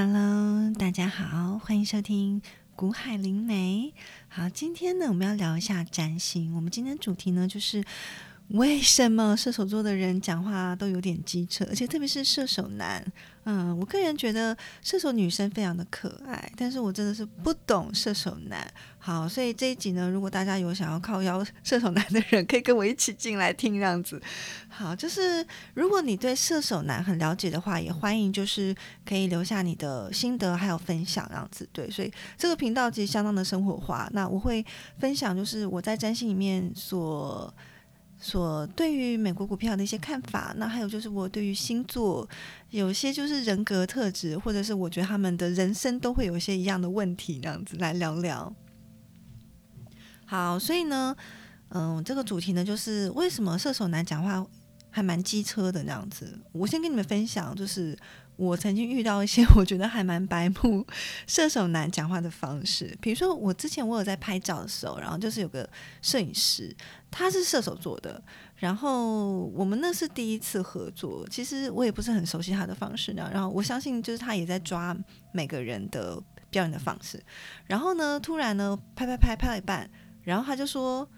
Hello，大家好，欢迎收听古海灵媒。好，今天呢，我们要聊一下占星。我们今天主题呢，就是为什么射手座的人讲话都有点机车，而且特别是射手男。嗯，我个人觉得射手女生非常的可爱，但是我真的是不懂射手男。好，所以这一集呢，如果大家有想要靠邀 射手男的人，可以跟我一起进来听这样子。好，就是如果你对射手男很了解的话，也欢迎就是可以留下你的心得还有分享这样子。对，所以这个频道其实相当的生活化。那我会分享就是我在占星里面所。所对于美国股票的一些看法，那还有就是我对于星座有些就是人格特质，或者是我觉得他们的人生都会有一些一样的问题，那样子来聊聊。好，所以呢，嗯，这个主题呢就是为什么射手男讲话还蛮机车的那样子。我先跟你们分享，就是。我曾经遇到一些 我觉得还蛮白目射手男讲话的方式，比如说我之前我有在拍照的时候，然后就是有个摄影师，他是射手座的，然后我们那是第一次合作，其实我也不是很熟悉他的方式呢，然后我相信就是他也在抓每个人的表演的方式，然后呢，突然呢拍拍拍拍了一半，然后他就说，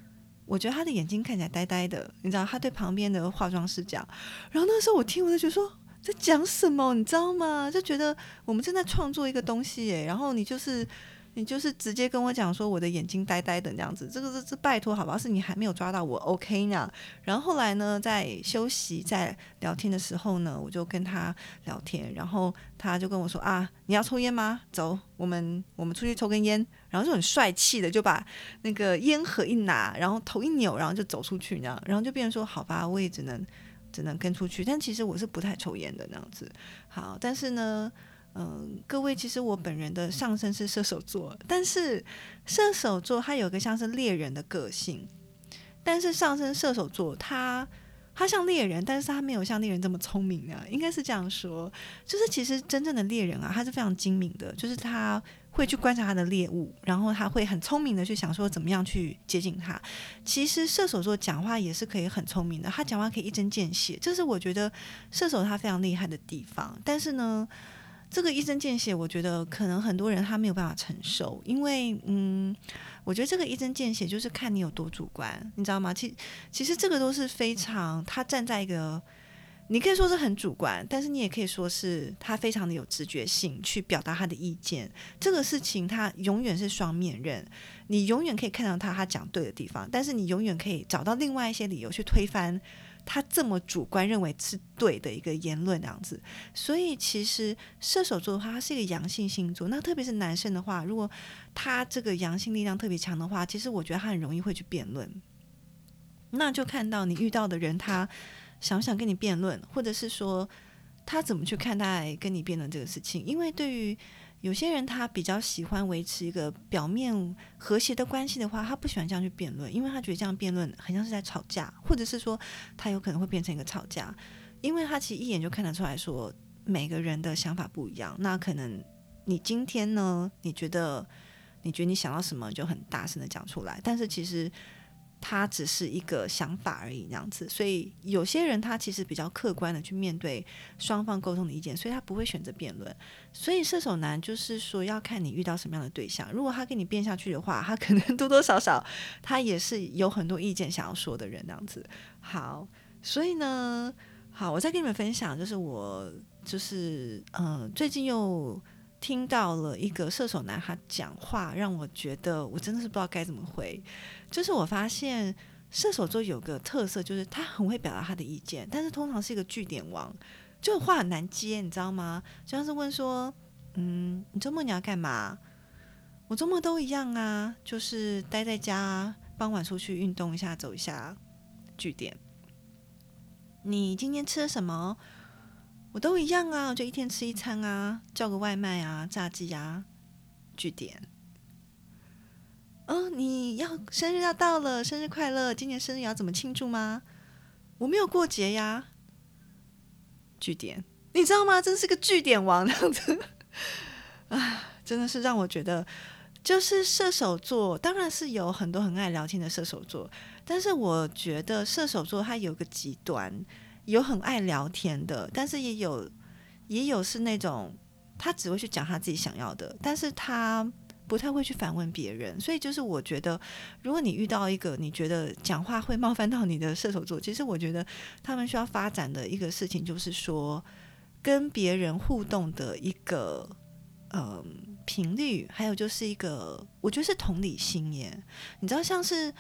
我觉得他的眼睛看起来呆呆的，你知道，他对旁边的化妆师讲，然后那时候我听我就觉得说。在讲什么？你知道吗？就觉得我们正在创作一个东西耶，然后你就是你就是直接跟我讲说我的眼睛呆呆的这样子，这个是这拜托好不好？是你还没有抓到我 OK 呢。然后后来呢，在休息在聊天的时候呢，我就跟他聊天，然后他就跟我说啊，你要抽烟吗？走，我们我们出去抽根烟。然后就很帅气的就把那个烟盒一拿，然后头一扭，然后就走出去，你知道？然后就变成说好吧，我也只能。只能跟出去，但其实我是不太抽烟的那样子。好，但是呢，嗯，各位，其实我本人的上身是射手座，但是射手座它有个像是猎人的个性，但是上升射手座它。他像猎人，但是他没有像猎人这么聪明啊，应该是这样说。就是其实真正的猎人啊，他是非常精明的，就是他会去观察他的猎物，然后他会很聪明的去想说怎么样去接近他。其实射手座讲话也是可以很聪明的，他讲话可以一针见血，这是我觉得射手他非常厉害的地方。但是呢。这个一针见血，我觉得可能很多人他没有办法承受，因为嗯，我觉得这个一针见血就是看你有多主观，你知道吗？其其实这个都是非常他站在一个，你可以说是很主观，但是你也可以说是他非常的有直觉性去表达他的意见。这个事情他永远是双面刃，你永远可以看到他他讲对的地方，但是你永远可以找到另外一些理由去推翻。他这么主观认为是对的一个言论，这样子，所以其实射手座的话，他是一个阳性星座。那特别是男生的话，如果他这个阳性力量特别强的话，其实我觉得他很容易会去辩论。那就看到你遇到的人，他想不想跟你辩论，或者是说他怎么去看待跟你辩论这个事情？因为对于有些人他比较喜欢维持一个表面和谐的关系的话，他不喜欢这样去辩论，因为他觉得这样辩论很像是在吵架，或者是说他有可能会变成一个吵架，因为他其实一眼就看得出来说每个人的想法不一样。那可能你今天呢，你觉得你觉得你想到什么就很大声的讲出来，但是其实。他只是一个想法而已，那样子。所以有些人他其实比较客观的去面对双方沟通的意见，所以他不会选择辩论。所以射手男就是说要看你遇到什么样的对象。如果他跟你辩下去的话，他可能多多少少他也是有很多意见想要说的人，那样子。好，所以呢，好，我再跟你们分享，就是我就是嗯，最近又。听到了一个射手男，他讲话让我觉得我真的是不知道该怎么回。就是我发现射手座有个特色，就是他很会表达他的意见，但是通常是一个据点王，就话很难接，你知道吗？就像是问说：“嗯，你周末你要干嘛？”我周末都一样啊，就是待在家，傍晚出去运动一下，走一下。据点，你今天吃了什么？我都一样啊，我就一天吃一餐啊，叫个外卖啊，炸鸡啊，据点。哦，你要生日要到了，生日快乐！今年生日要怎么庆祝吗？我没有过节呀。据点，你知道吗？真是个据点王这样子 啊，真的是让我觉得，就是射手座，当然是有很多很爱聊天的射手座，但是我觉得射手座它有个极端。有很爱聊天的，但是也有也有是那种他只会去讲他自己想要的，但是他不太会去反问别人。所以就是我觉得，如果你遇到一个你觉得讲话会冒犯到你的射手座，其实我觉得他们需要发展的一个事情就是说，跟别人互动的一个嗯频率，还有就是一个我觉得是同理心耶。你知道，像是。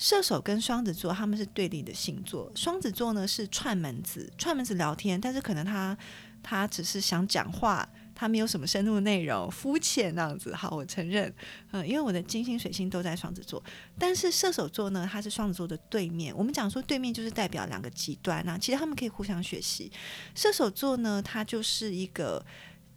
射手跟双子座他们是对立的星座，双子座呢是串门子，串门子聊天，但是可能他他只是想讲话，他没有什么深入的内容，肤浅那样子。好，我承认，嗯，因为我的金星水星都在双子座，但是射手座呢，它是双子座的对面。我们讲说对面就是代表两个极端啊，其实他们可以互相学习。射手座呢，他就是一个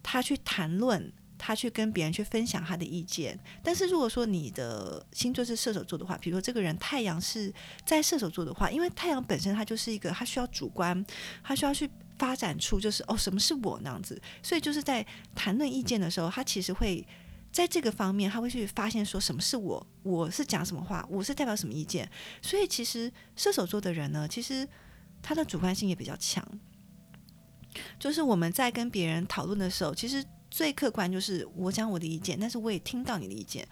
他去谈论。他去跟别人去分享他的意见，但是如果说你的星座是射手座的话，比如说这个人太阳是在射手座的话，因为太阳本身它就是一个，他需要主观，他需要去发展出就是哦什么是我那样子，所以就是在谈论意见的时候，他其实会在这个方面，他会去发现说什么是我，我是讲什么话，我是代表什么意见，所以其实射手座的人呢，其实他的主观性也比较强，就是我们在跟别人讨论的时候，其实。最客观就是我讲我的意见，但是我也听到你的意见。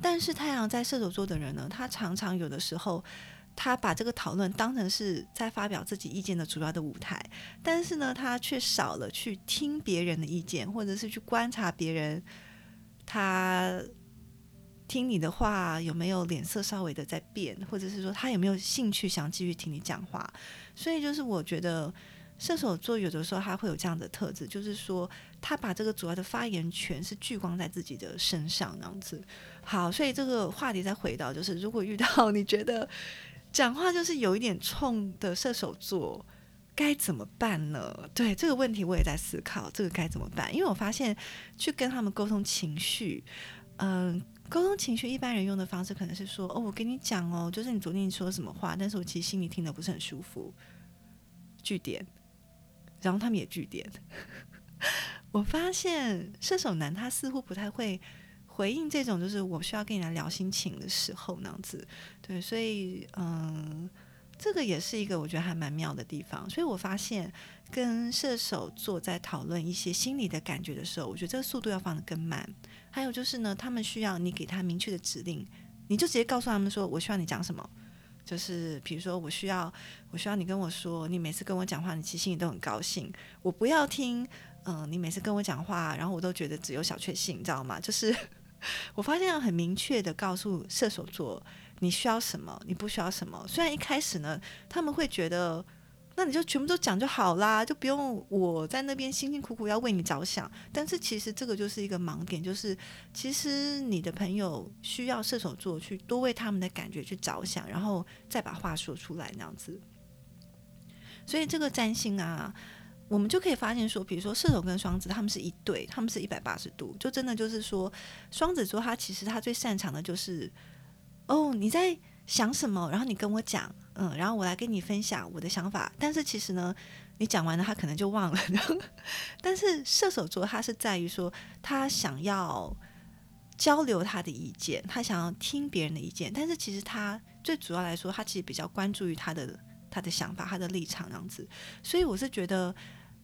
但是太阳在射手座的人呢，他常常有的时候，他把这个讨论当成是在发表自己意见的主要的舞台，但是呢，他却少了去听别人的意见，或者是去观察别人，他听你的话有没有脸色稍微的在变，或者是说他有没有兴趣想继续听你讲话。所以就是我觉得。射手座有的时候他会有这样的特质，就是说他把这个主要的发言权是聚光在自己的身上，这样子。好，所以这个话题再回到，就是如果遇到 你觉得讲话就是有一点冲的射手座，该怎么办呢？对这个问题我也在思考，这个该怎么办？因为我发现去跟他们沟通情绪，嗯，沟通情绪一般人用的方式可能是说，哦，我跟你讲哦，就是你昨天说什么话，但是我其实心里听得不是很舒服，句点。然后他们也据点，我发现射手男他似乎不太会回应这种，就是我需要跟你来聊心情的时候那样子。对，所以嗯，这个也是一个我觉得还蛮妙的地方。所以我发现跟射手座在讨论一些心理的感觉的时候，我觉得这个速度要放得更慢。还有就是呢，他们需要你给他明确的指令，你就直接告诉他们说，我需要你讲什么。就是比如说，我需要，我需要你跟我说，你每次跟我讲话，你其实心里都很高兴。我不要听，嗯，你每次跟我讲话，然后我都觉得只有小确幸，你知道吗？就是 我发现要很明确的告诉射手座，你需要什么，你不需要什么。虽然一开始呢，他们会觉得。那你就全部都讲就好啦，就不用我在那边辛辛苦苦要为你着想。但是其实这个就是一个盲点，就是其实你的朋友需要射手座去多为他们的感觉去着想，然后再把话说出来那样子。所以这个占星啊，我们就可以发现说，比如说射手跟双子他们是一对，他们是一百八十度，就真的就是说双子座他其实他最擅长的就是哦你在。想什么，然后你跟我讲，嗯，然后我来跟你分享我的想法。但是其实呢，你讲完了，他可能就忘了。但是射手座他是在于说，他想要交流他的意见，他想要听别人的意见。但是其实他最主要来说，他其实比较关注于他的他的想法、他的立场这样子。所以我是觉得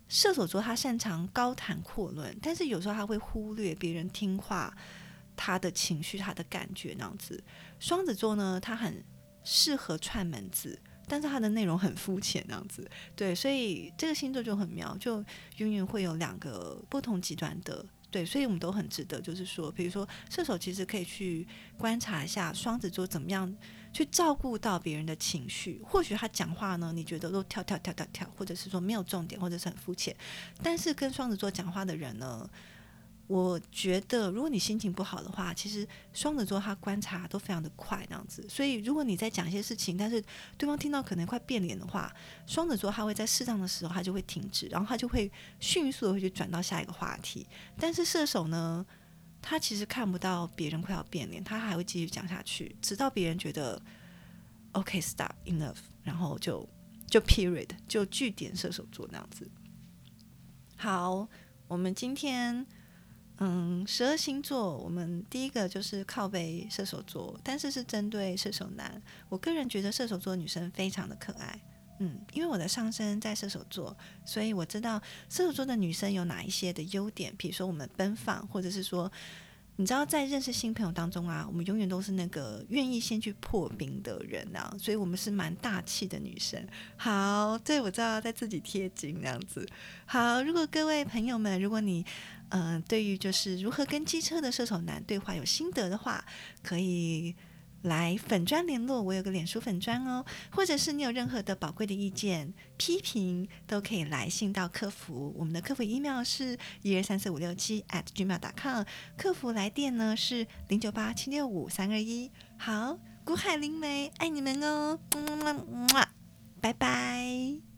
射手座他擅长高谈阔论，但是有时候他会忽略别人听话。他的情绪，他的感觉那样子。双子座呢，他很适合串门子，但是他的内容很肤浅那样子。对，所以这个星座就很妙，就永远会有两个不同极端的。对，所以我们都很值得，就是说，比如说射手其实可以去观察一下双子座怎么样去照顾到别人的情绪。或许他讲话呢，你觉得都跳跳跳跳跳，或者是说没有重点，或者是很肤浅。但是跟双子座讲话的人呢？我觉得，如果你心情不好的话，其实双子座他观察都非常的快，这样子。所以，如果你在讲一些事情，但是对方听到可能快变脸的话，双子座他会在适当的时候他就会停止，然后他就会迅速的会去转到下一个话题。但是射手呢，他其实看不到别人快要变脸，他还会继续讲下去，直到别人觉得 OK stop enough，然后就就 period 就据点射手座那样子。好，我们今天。嗯，十二星座，我们第一个就是靠背射手座，但是是针对射手男。我个人觉得射手座女生非常的可爱，嗯，因为我的上升在射手座，所以我知道射手座的女生有哪一些的优点，比如说我们奔放，或者是说。你知道，在认识新朋友当中啊，我们永远都是那个愿意先去破冰的人啊，所以我们是蛮大气的女生。好，对我知道在自己贴金这样子。好，如果各位朋友们，如果你嗯对于就是如何跟机车的射手男对话有心得的话，可以。来粉砖联络，我有个脸书粉砖哦，或者是你有任何的宝贵的意见、批评，都可以来信到客服。我们的客服 email 是一二三四五六七 at gmail.com，客服来电呢是零九八七六五三二一。好，古海灵梅爱你们哦，么么么，拜拜。